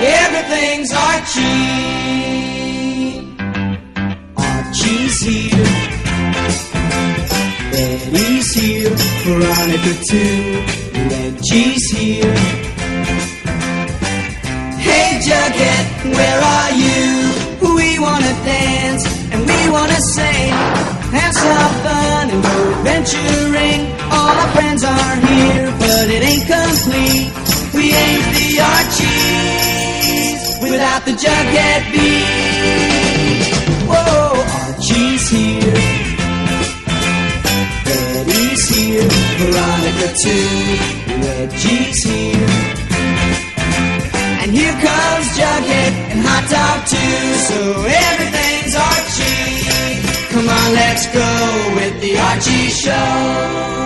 everything's Archie. Archie's here. Betty's here. Veronica too. Reggie's here. Hey Jughead, where are you? We wanna dance and we wanna sing. Have some fun and go adventuring. All our friends are here, but it ain't complete. We ain't the Archies without the Jughead beat. Whoa, Archie's here. Betty's here. Veronica too. Reggie's here. And here comes Jughead and Hot Dog too. So everything's Archie. Come on, let's go with the Archie Show.